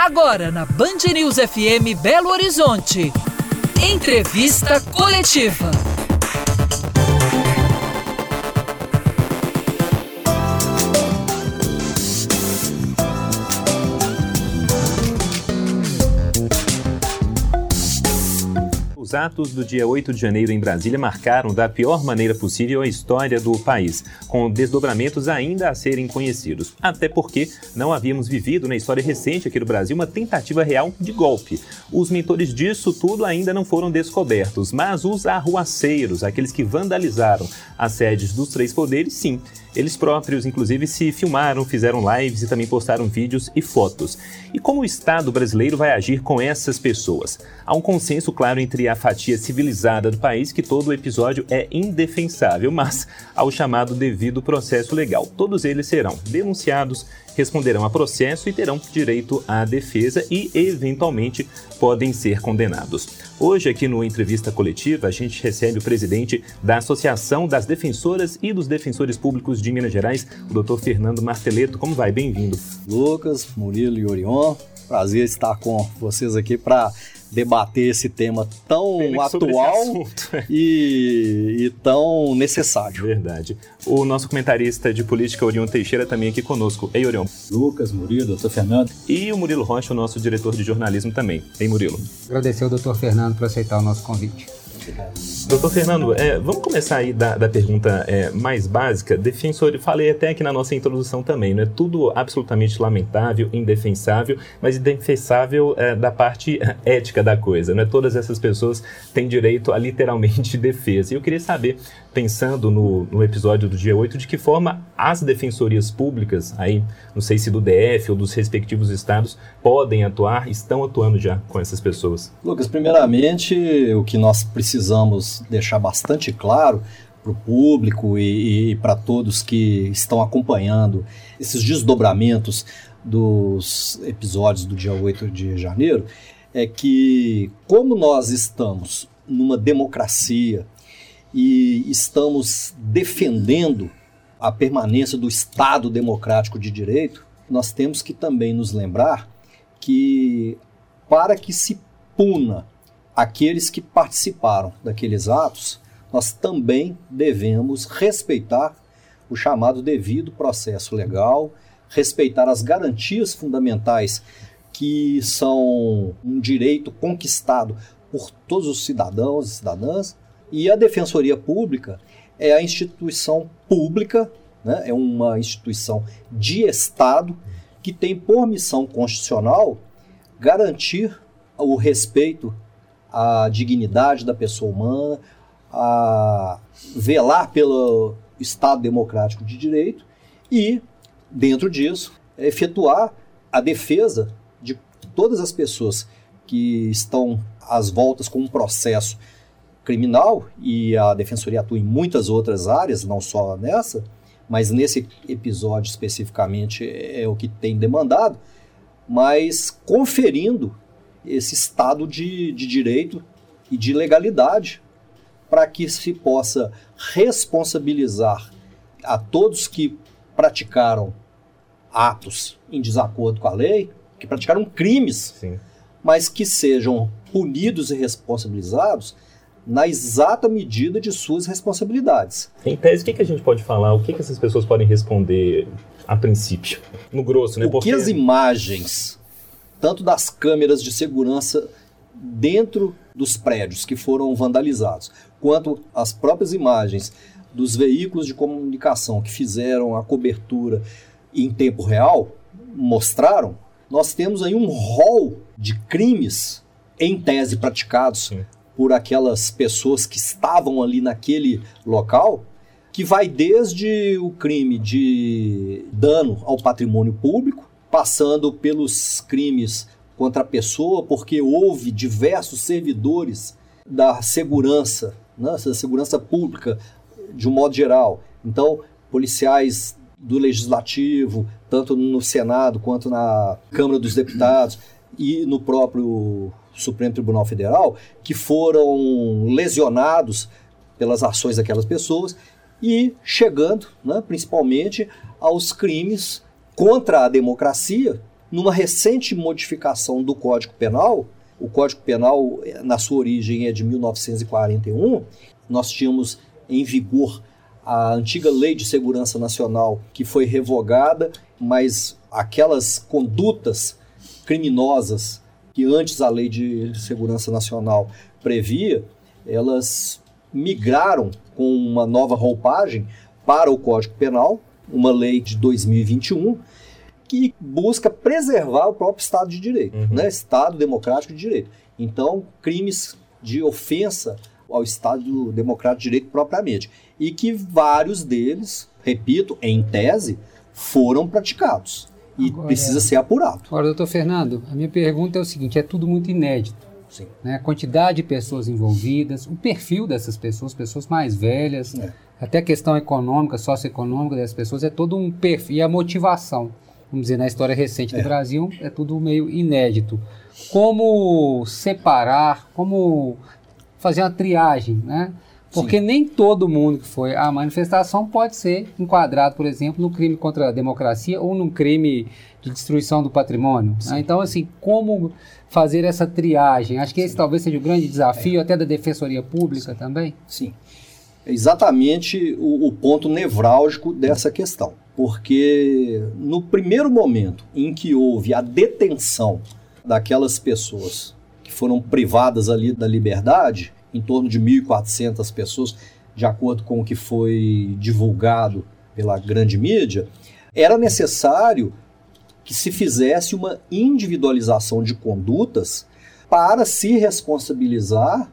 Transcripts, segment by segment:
Agora na Band News FM Belo Horizonte. Entrevista coletiva. Os atos do dia 8 de janeiro em Brasília marcaram da pior maneira possível a história do país, com desdobramentos ainda a serem conhecidos. Até porque não havíamos vivido na história recente aqui do Brasil uma tentativa real de golpe. Os mentores disso tudo ainda não foram descobertos, mas os arruaceiros, aqueles que vandalizaram as sedes dos três poderes, sim. Eles próprios, inclusive, se filmaram, fizeram lives e também postaram vídeos e fotos. E como o Estado brasileiro vai agir com essas pessoas? Há um consenso claro entre a fatia civilizada do país que todo o episódio é indefensável, mas ao chamado devido processo legal. Todos eles serão denunciados, responderão a processo e terão direito à defesa e, eventualmente, podem ser condenados. Hoje, aqui no Entrevista Coletiva, a gente recebe o presidente da Associação das Defensoras e dos Defensores Públicos de Minas Gerais, o Dr. Fernando Marteleto. Como vai? Bem-vindo. Lucas, Murilo e Orion, prazer estar com vocês aqui para debater esse tema tão atual e, e, tão necessário. Verdade. O nosso comentarista de política, Orion Teixeira, também aqui conosco. Ei, Orion. Lucas, Murilo, doutor Fernando. E o Murilo Rocha, o nosso diretor de jornalismo também. Ei, Murilo. Agradecer ao doutor Fernando por aceitar o nosso convite. Doutor Fernando, é, vamos começar aí da, da pergunta é, mais básica. Defensor, falei até aqui na nossa introdução também, não é tudo absolutamente lamentável, indefensável, mas indefensável é, da parte ética da coisa. Não é todas essas pessoas têm direito a literalmente defesa. E eu queria saber, pensando no, no episódio do dia 8, de que forma as defensorias públicas, aí, não sei se do DF ou dos respectivos estados, podem atuar, estão atuando já com essas pessoas. Lucas, primeiramente, o que nós precisamos deixar bastante claro para o público e, e para todos que estão acompanhando esses desdobramentos dos episódios do dia 8 de janeiro é que, como nós estamos numa democracia e estamos defendendo a permanência do Estado democrático de direito, nós temos que também nos lembrar que, para que se puna aqueles que participaram daqueles atos, nós também devemos respeitar o chamado devido processo legal, respeitar as garantias fundamentais que são um direito conquistado por todos os cidadãos e cidadãs. E a Defensoria Pública é a instituição pública, né? é uma instituição de Estado que tem por missão constitucional garantir o respeito à dignidade da pessoa humana, a velar pelo Estado democrático de direito e, dentro disso, efetuar a defesa de todas as pessoas que estão às voltas com um processo criminal, e a Defensoria atua em muitas outras áreas, não só nessa, mas nesse episódio especificamente é o que tem demandado, mas conferindo esse estado de, de direito e de legalidade para que se possa responsabilizar a todos que praticaram atos em desacordo com a lei, que praticaram crimes, Sim. mas que sejam punidos e responsabilizados na exata medida de suas responsabilidades. Em tese, o que, que a gente pode falar? O que, que essas pessoas podem responder a princípio? No grosso, né? O Porque... que as imagens, tanto das câmeras de segurança dentro dos prédios que foram vandalizados, quanto as próprias imagens dos veículos de comunicação que fizeram a cobertura em tempo real, mostraram, nós temos aí um rol de crimes em tese praticados Sim. por aquelas pessoas que estavam ali naquele local, que vai desde o crime de dano ao patrimônio público, passando pelos crimes contra a pessoa, porque houve diversos servidores da segurança, né, da segurança pública de um modo geral. Então, policiais do legislativo, tanto no Senado quanto na Câmara dos Deputados e no próprio Supremo Tribunal Federal que foram lesionados pelas ações daquelas pessoas e chegando, né, principalmente, aos crimes contra a democracia, numa recente modificação do Código Penal, o Código Penal, na sua origem, é de 1941, nós tínhamos em vigor a antiga Lei de Segurança Nacional, que foi revogada, mas aquelas condutas criminosas que antes a Lei de Segurança Nacional previa, elas migraram com uma nova roupagem para o Código Penal, uma lei de 2021, que busca preservar o próprio Estado de Direito, uhum. né? Estado democrático de direito. Então, crimes de ofensa ao Estado democrático de direito propriamente. E que vários deles, repito, em tese, foram praticados. E agora, precisa ser apurado. Agora, doutor Fernando, a minha pergunta é o seguinte: é tudo muito inédito. Sim. Né? A quantidade de pessoas envolvidas, o perfil dessas pessoas, pessoas mais velhas, é. Até a questão econômica, socioeconômica das pessoas, é todo um perfil. E a motivação, vamos dizer, na história recente é. do Brasil, é tudo meio inédito. Como separar, como fazer uma triagem, né? Porque Sim. nem todo mundo que foi à manifestação pode ser enquadrado, por exemplo, no crime contra a democracia ou num crime de destruição do patrimônio. Né? Então, assim, como fazer essa triagem? Acho que esse Sim. talvez seja o grande desafio, é. até da Defensoria Pública Sim. também. Sim. É exatamente o, o ponto nevrálgico dessa questão. Porque no primeiro momento em que houve a detenção daquelas pessoas que foram privadas ali da liberdade, em torno de 1.400 pessoas, de acordo com o que foi divulgado pela grande mídia, era necessário que se fizesse uma individualização de condutas para se responsabilizar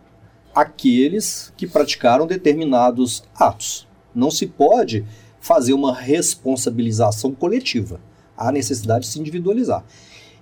aqueles que praticaram determinados atos. Não se pode fazer uma responsabilização coletiva. Há necessidade de se individualizar.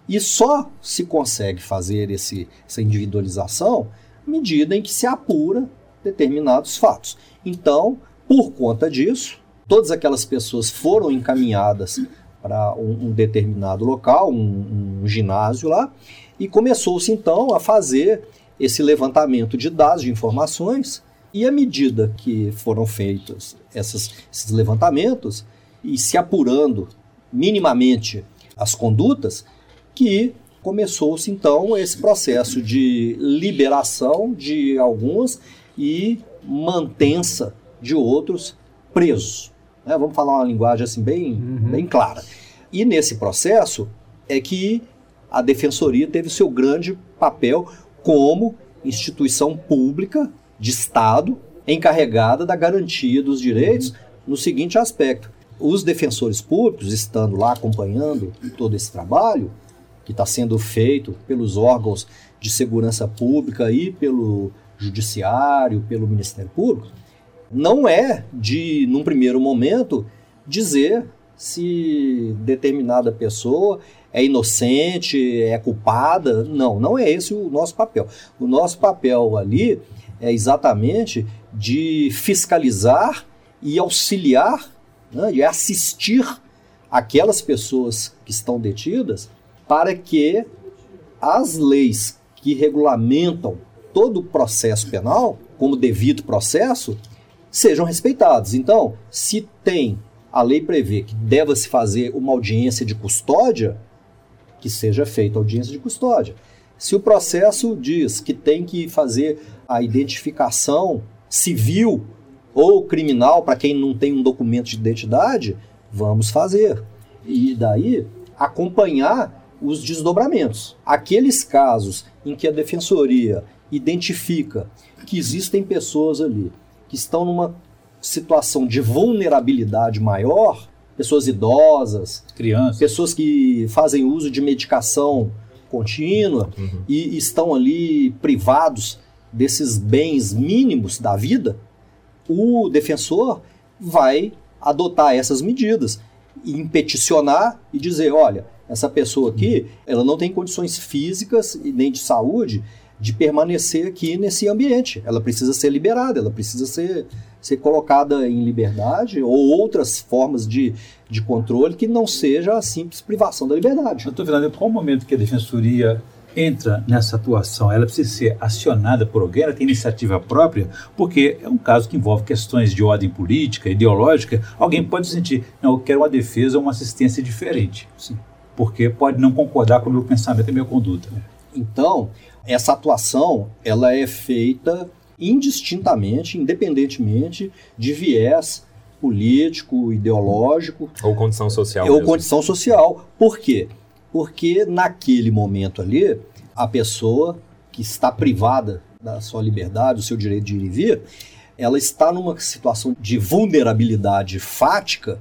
E só se consegue fazer esse, essa individualização medida em que se apura determinados fatos. Então, por conta disso, todas aquelas pessoas foram encaminhadas para um, um, determinado local, um, um ginásio lá, e começou-se então a fazer esse levantamento de dados, de informações, e à medida que foram feitos essas, esses levantamentos e se apurando minimamente as condutas, que começou-se então esse processo de liberação de alguns e mantença de outros presos. Né? Vamos falar uma linguagem assim bem, uhum. bem clara. E nesse processo é que a defensoria teve seu grande papel como instituição pública de Estado encarregada da garantia dos direitos no seguinte aspecto: os defensores públicos, estando lá acompanhando todo esse trabalho, que está sendo feito pelos órgãos de segurança pública e pelo judiciário, pelo Ministério Público, não é de, num primeiro momento, dizer se determinada pessoa é inocente, é culpada. Não, não é esse o nosso papel. O nosso papel ali é exatamente de fiscalizar e auxiliar né, assistir aquelas pessoas que estão detidas para que as leis que regulamentam todo o processo penal, como devido processo, sejam respeitadas. Então, se tem a lei prevê que deva se fazer uma audiência de custódia, que seja feita audiência de custódia. Se o processo diz que tem que fazer a identificação civil ou criminal para quem não tem um documento de identidade, vamos fazer. E daí acompanhar os desdobramentos. Aqueles casos em que a defensoria identifica que existem pessoas ali que estão numa situação de vulnerabilidade maior, pessoas idosas, crianças, pessoas que fazem uso de medicação contínua uhum. e estão ali privados desses bens mínimos da vida, o defensor vai adotar essas medidas e peticionar e dizer, olha, essa pessoa aqui, ela não tem condições físicas e nem de saúde de permanecer aqui nesse ambiente. Ela precisa ser liberada, ela precisa ser, ser colocada em liberdade ou outras formas de, de controle que não seja a simples privação da liberdade. Doutor Fernando, qual o momento que a Defensoria entra nessa atuação? Ela precisa ser acionada por alguém, ela tem iniciativa própria, porque é um caso que envolve questões de ordem política, ideológica. Alguém pode sentir, não, eu quero uma defesa ou uma assistência diferente. Sim. porque pode não concordar com o meu pensamento e minha conduta. Então, essa atuação ela é feita indistintamente, independentemente de viés político, ideológico ou condição social. Ou mesmo. condição social. Por quê? Porque naquele momento ali, a pessoa que está privada da sua liberdade, do seu direito de ir e vir, ela está numa situação de vulnerabilidade fática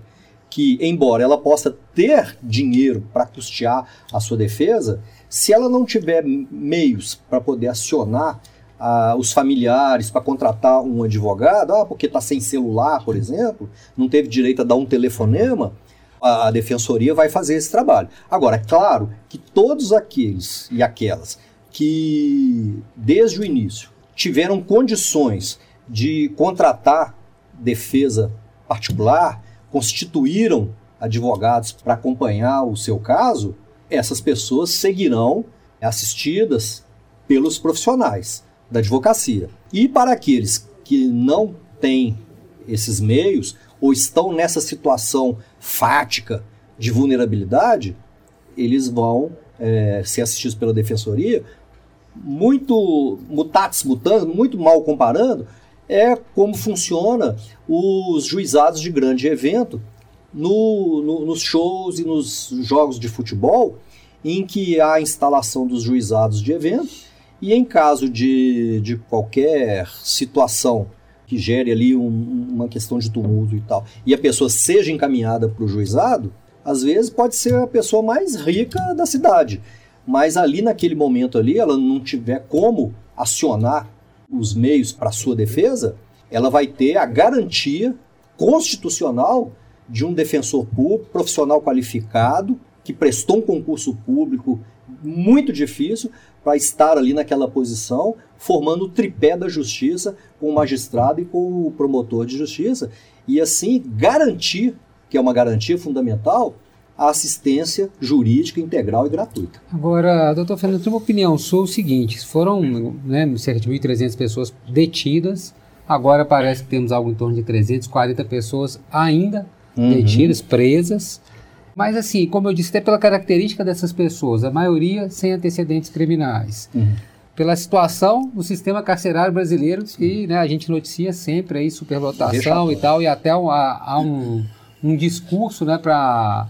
que, embora ela possa ter dinheiro para custear a sua defesa, se ela não tiver meios para poder acionar ah, os familiares para contratar um advogado, ah, porque está sem celular, por exemplo, não teve direito a dar um telefonema, a, a defensoria vai fazer esse trabalho. Agora, é claro que todos aqueles e aquelas que, desde o início, tiveram condições de contratar defesa particular, constituíram advogados para acompanhar o seu caso, essas pessoas seguirão assistidas pelos profissionais da advocacia. E para aqueles que não têm esses meios ou estão nessa situação fática de vulnerabilidade, eles vão é, ser assistidos pela defensoria. Muito mutatis mutandis, muito mal comparando, é como funciona os juizados de grande evento no, no, nos shows e nos jogos de futebol, em que há a instalação dos juizados de evento, e em caso de, de qualquer situação que gere ali um, uma questão de tumulto e tal, e a pessoa seja encaminhada para o juizado, às vezes pode ser a pessoa mais rica da cidade, mas ali naquele momento ali, ela não tiver como acionar os meios para sua defesa, ela vai ter a garantia constitucional de um defensor público, profissional qualificado, que prestou um concurso público muito difícil para estar ali naquela posição, formando o tripé da justiça com o magistrado e com o promotor de justiça, e assim garantir, que é uma garantia fundamental, a assistência jurídica integral e gratuita. Agora, doutor Fernando, uma opinião sua o seguinte, foram né, cerca de 1.300 pessoas detidas, agora parece que temos algo em torno de 340 pessoas ainda uhum. detidas, presas, mas assim, como eu disse, até pela característica dessas pessoas, a maioria sem antecedentes criminais. Uhum. Pela situação do sistema carcerário brasileiro, que né, a gente noticia sempre aí superlotação e tal, e até há, há um, um discurso né, para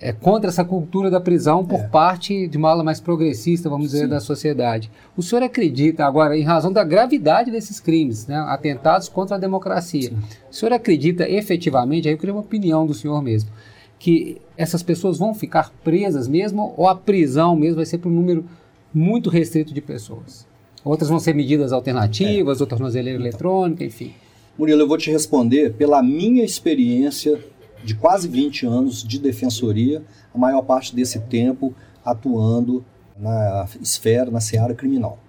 é, contra essa cultura da prisão por é. parte de uma ala mais progressista, vamos dizer, Sim. da sociedade. O senhor acredita, agora, em razão da gravidade desses crimes, né, atentados contra a democracia, Sim. o senhor acredita efetivamente, aí eu queria uma opinião do senhor mesmo, que essas pessoas vão ficar presas mesmo ou a prisão mesmo vai ser para um número muito restrito de pessoas? Outras vão ser medidas alternativas, é. ou tornozeleira então. eletrônica, enfim. Murilo, eu vou te responder pela minha experiência de quase 20 anos de defensoria, a maior parte desse tempo atuando na esfera, na seara criminal.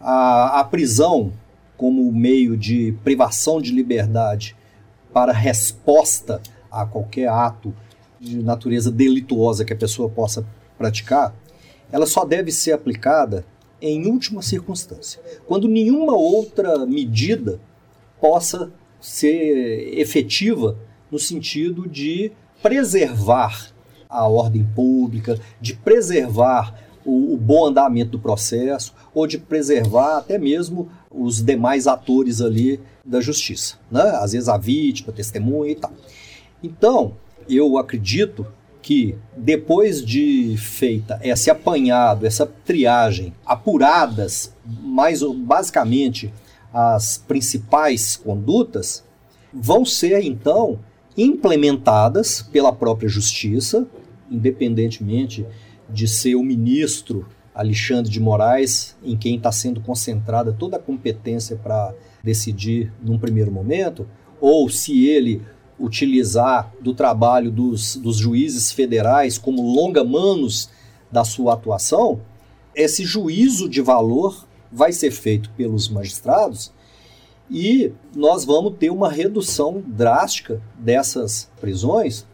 A, a prisão como meio de privação de liberdade para resposta a qualquer ato de natureza delituosa que a pessoa possa praticar, ela só deve ser aplicada em última circunstância, quando nenhuma outra medida possa ser efetiva no sentido de preservar a ordem pública, de preservar o, o, bom andamento do processo ou de preservar até mesmo os demais atores ali da justiça, né? Às vezes a vítima, a testemunha e tal. Então, eu acredito que depois de feita esse apanhado, essa triagem, apuradas mais basicamente as principais condutas, vão ser então implementadas pela própria justiça, independentemente de ser o ministro Alexandre de Moraes, em quem está sendo concentrada toda a competência para decidir num primeiro momento, ou se ele utilizar do trabalho dos, dos juízes federais como longa-manos da sua atuação, esse juízo de valor vai ser feito pelos magistrados e nós vamos ter uma redução drástica dessas prisões,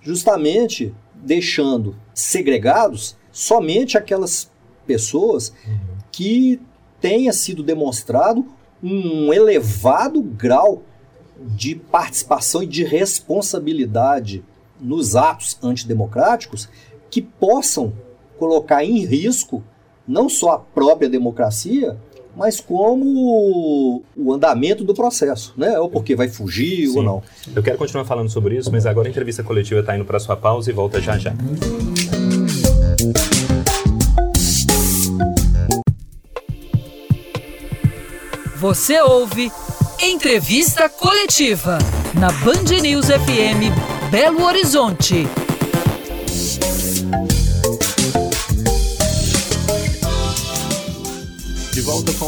justamente deixando segregados somente aquelas pessoas que tenha sido demonstrado um elevado grau de participação e de responsabilidade nos atos antidemocráticos que possam colocar em risco não só a própria democracia, mas como o andamento do processo, né? Ou porque vai fugir Sim. ou não. Eu quero continuar falando sobre isso, mas agora a entrevista coletiva está indo para sua pausa e volta já já. Você ouve Entrevista Coletiva na Band News FM Belo Horizonte.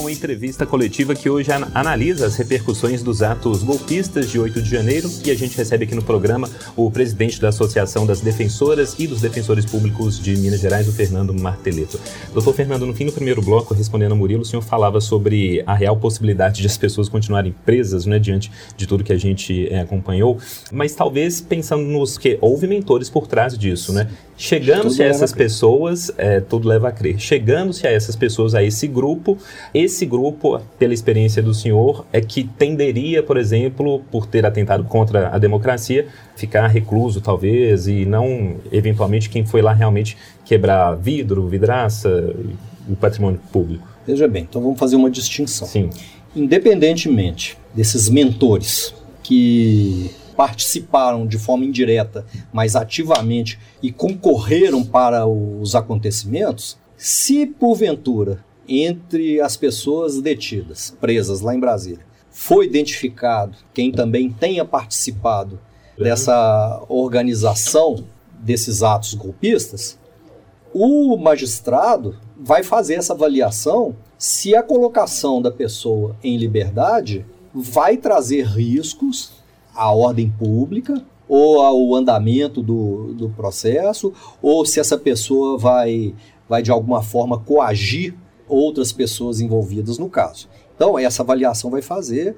Uma entrevista coletiva que hoje analisa as repercussões dos atos golpistas de 8 de janeiro e a gente recebe aqui no programa o presidente da Associação das Defensoras e dos Defensores Públicos de Minas Gerais, o Fernando Marteleto. Doutor Fernando, no fim do primeiro bloco, respondendo a Murilo, o senhor falava sobre a real possibilidade de as pessoas continuarem presas, né, diante de tudo que a gente é, acompanhou, mas talvez pensando nos que houve mentores por trás disso, né? Chegando-se a essas a pessoas, é, tudo leva a crer. Chegando-se a essas pessoas, a esse grupo, esse grupo, pela experiência do senhor, é que tenderia, por exemplo, por ter atentado contra a democracia, ficar recluso talvez e não, eventualmente, quem foi lá realmente quebrar vidro, vidraça, o patrimônio público. Veja bem, então vamos fazer uma distinção. Sim. Independentemente desses mentores que participaram de forma indireta, mas ativamente e concorreram para os acontecimentos, se porventura entre as pessoas detidas, presas lá em Brasília, foi identificado quem também tenha participado dessa organização desses atos golpistas, o magistrado vai fazer essa avaliação se a colocação da pessoa em liberdade vai trazer riscos à ordem pública ou ao andamento do, do processo, ou se essa pessoa vai, vai de alguma forma coagir outras pessoas envolvidas no caso. Então, essa avaliação vai fazer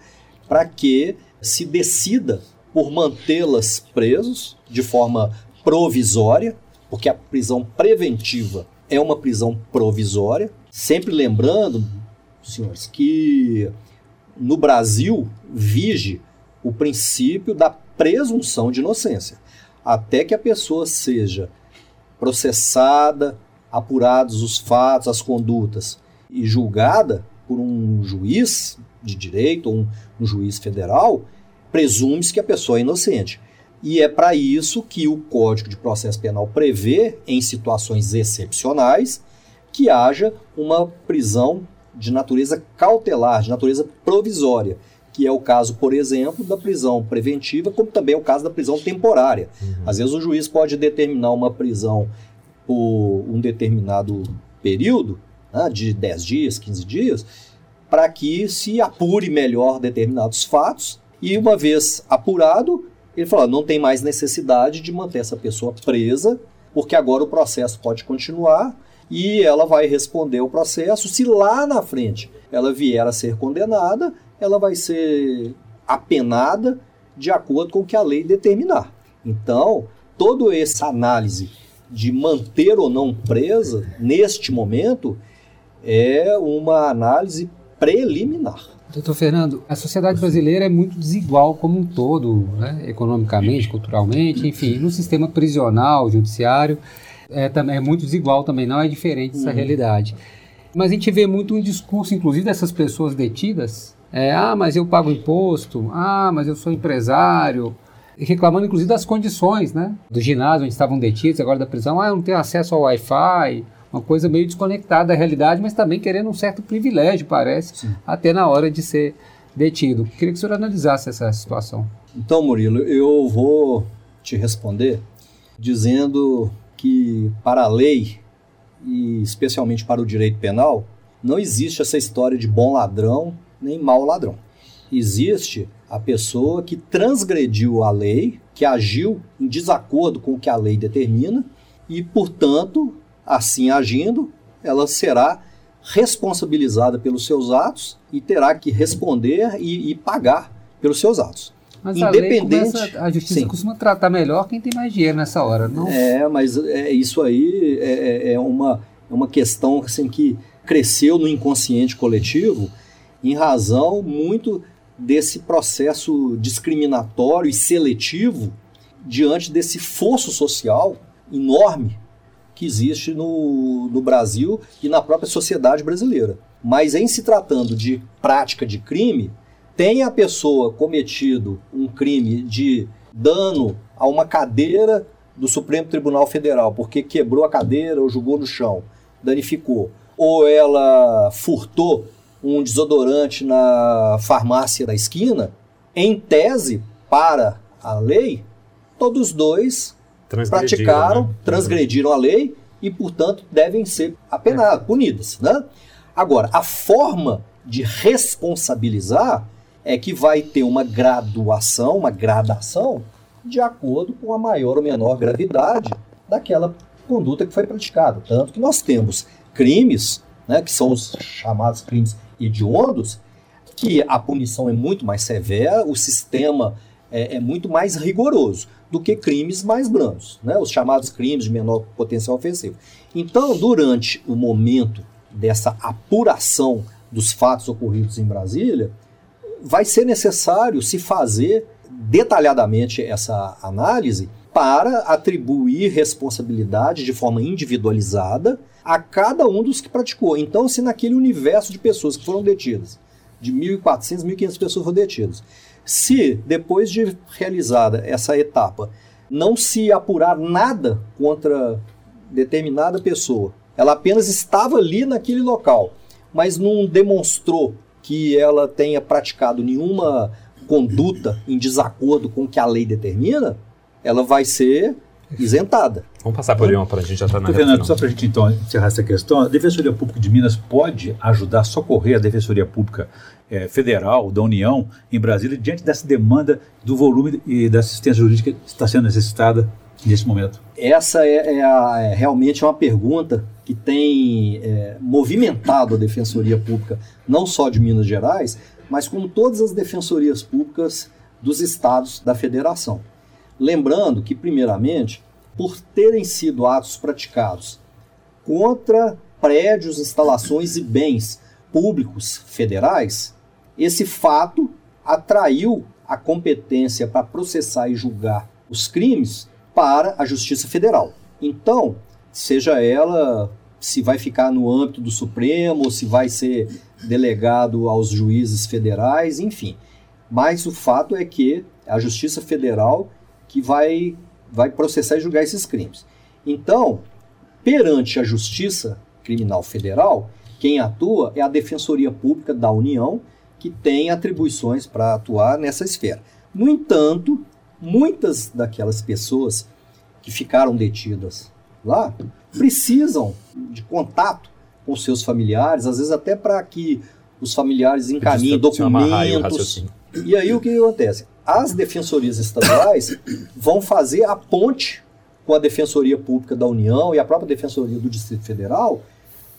para que se decida por mantê-las presos de forma provisória, porque a prisão preventiva é uma prisão provisória. Sempre lembrando, senhores, que no Brasil vige o princípio da presunção de inocência. Até que a pessoa seja processada, apurados os fatos, as condutas e julgada por um juiz de direito ou um, um juiz federal, presume-se que a pessoa é inocente. E é para isso que o Código de Processo Penal prevê, em situações excepcionais, que haja uma prisão de natureza cautelar, de natureza provisória que é o caso, por exemplo, da prisão preventiva, como também é o caso da prisão temporária. Uhum. Às vezes o juiz pode determinar uma prisão por um determinado período, né, de 10 dias, 15 dias, para que se apure melhor determinados fatos e uma vez apurado, ele fala, não tem mais necessidade de manter essa pessoa presa, porque agora o processo pode continuar e ela vai responder o processo. Se lá na frente ela vier a ser condenada, ela vai ser apenada de acordo com o que a lei determinar. Então, toda essa análise de manter ou não presa, neste momento, é uma análise preliminar. Doutor Fernando, a sociedade brasileira é muito desigual como um todo, né? economicamente, culturalmente, enfim, no sistema prisional, judiciário, é, também, é muito desigual também, não é diferente essa uhum. realidade. Mas a gente vê muito um discurso, inclusive, dessas pessoas detidas, é, ah, mas eu pago imposto. Ah, mas eu sou empresário. reclamando, inclusive, das condições, né? Do ginásio onde estavam detidos, agora da prisão. Ah, eu não tenho acesso ao Wi-Fi. Uma coisa meio desconectada da realidade, mas também querendo um certo privilégio, parece, Sim. até na hora de ser detido. Queria que o senhor analisasse essa situação. Então, Murilo, eu vou te responder dizendo que, para a lei, e especialmente para o direito penal, não existe essa história de bom ladrão nem mau ladrão. Existe a pessoa que transgrediu a lei, que agiu em desacordo com o que a lei determina e, portanto, assim agindo, ela será responsabilizada pelos seus atos e terá que responder e, e pagar pelos seus atos. Mas Independente, a, começa, a justiça sim. costuma tratar melhor quem tem mais dinheiro nessa hora, não? É, mas é, isso aí é, é, é uma, é uma questão assim, que cresceu no inconsciente coletivo em razão muito desse processo discriminatório e seletivo diante desse fosso social enorme que existe no, no Brasil e na própria sociedade brasileira. Mas em se tratando de prática de crime, tem a pessoa cometido um crime de dano a uma cadeira do Supremo Tribunal Federal, porque quebrou a cadeira ou jogou no chão, danificou, ou ela furtou um desodorante na farmácia da esquina, em tese, para a lei, todos dois praticaram, né? transgrediram a lei e, portanto, devem ser apenadas, é. punidas. Né? Agora, a forma de responsabilizar é que vai ter uma graduação, uma gradação, de acordo com a maior ou menor gravidade daquela conduta que foi praticada. Tanto que nós temos crimes, né, que são os chamados crimes hediondos, que a punição é muito mais severa, o sistema é, é, muito mais rigoroso do que crimes mais brandos, né? os chamados crimes de menor potencial ofensivo. Então, durante o momento dessa apuração dos fatos ocorridos em Brasília, vai ser necessário se fazer detalhadamente essa análise para atribuir responsabilidade de forma individualizada a cada um dos que praticou. Então, se naquele universo de pessoas que foram detidas, de 1.400, 1.500 pessoas foram detidas, se depois de realizada essa etapa não se apurar nada contra determinada pessoa, ela apenas estava ali naquele local, mas não demonstrou que ela tenha praticado nenhuma conduta em desacordo com o que a lei determina, ela vai ser isentada. Vamos passar por uma para a gente já estar tá na Fernando, só para a gente então encerrar essa questão, a Defensoria Pública de Minas pode ajudar a socorrer a Defensoria Pública é, Federal da União em Brasília diante dessa demanda do volume e da assistência jurídica que está sendo necessitada nesse momento? Essa é, é, a, é realmente uma pergunta que tem é, movimentado a Defensoria Pública, não só de Minas Gerais, mas como todas as defensorias públicas dos estados da federação. Lembrando que, primeiramente, por terem sido atos praticados contra prédios, instalações e bens públicos federais, esse fato atraiu a competência para processar e julgar os crimes para a Justiça Federal. Então, seja ela se vai ficar no âmbito do Supremo, ou se vai ser delegado aos juízes federais, enfim. Mas o fato é que a Justiça Federal que vai, vai processar e julgar esses crimes. Então, perante a Justiça Criminal Federal, quem atua é a Defensoria Pública da União, que tem atribuições para atuar nessa esfera. No entanto, muitas daquelas pessoas que ficaram detidas lá precisam de contato com seus familiares, às vezes até para que os familiares encaminhem documentos. E aí o que acontece? As defensorias estaduais vão fazer a ponte com a Defensoria Pública da União e a própria Defensoria do Distrito Federal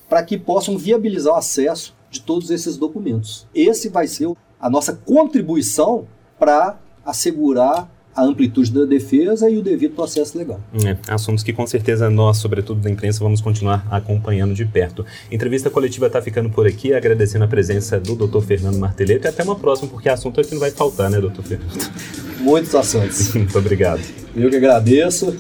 para que possam viabilizar o acesso de todos esses documentos. Esse vai ser a nossa contribuição para assegurar a amplitude da defesa e o devido processo legal. É, assuntos que com certeza nós, sobretudo da imprensa, vamos continuar acompanhando de perto. Entrevista coletiva está ficando por aqui, agradecendo a presença do Dr. Fernando Marteleto e até uma próxima, porque assunto aqui não vai faltar, né, doutor Fernando? Muitos assuntos. Muito obrigado. Eu que agradeço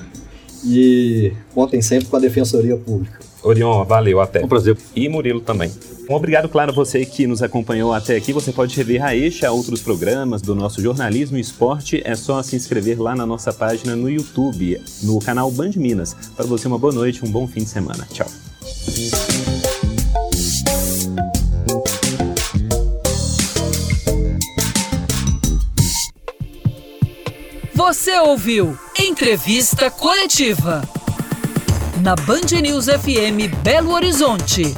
e contem sempre com a Defensoria Pública. Orion, valeu, até. Um prazer. E Murilo também. Obrigado, claro, você que nos acompanhou até aqui. Você pode rever a este a outros programas do nosso jornalismo e esporte. É só se inscrever lá na nossa página no YouTube, no canal Band Minas. Para você, uma boa noite, um bom fim de semana. Tchau. Você ouviu Entrevista Coletiva na Band News FM Belo Horizonte.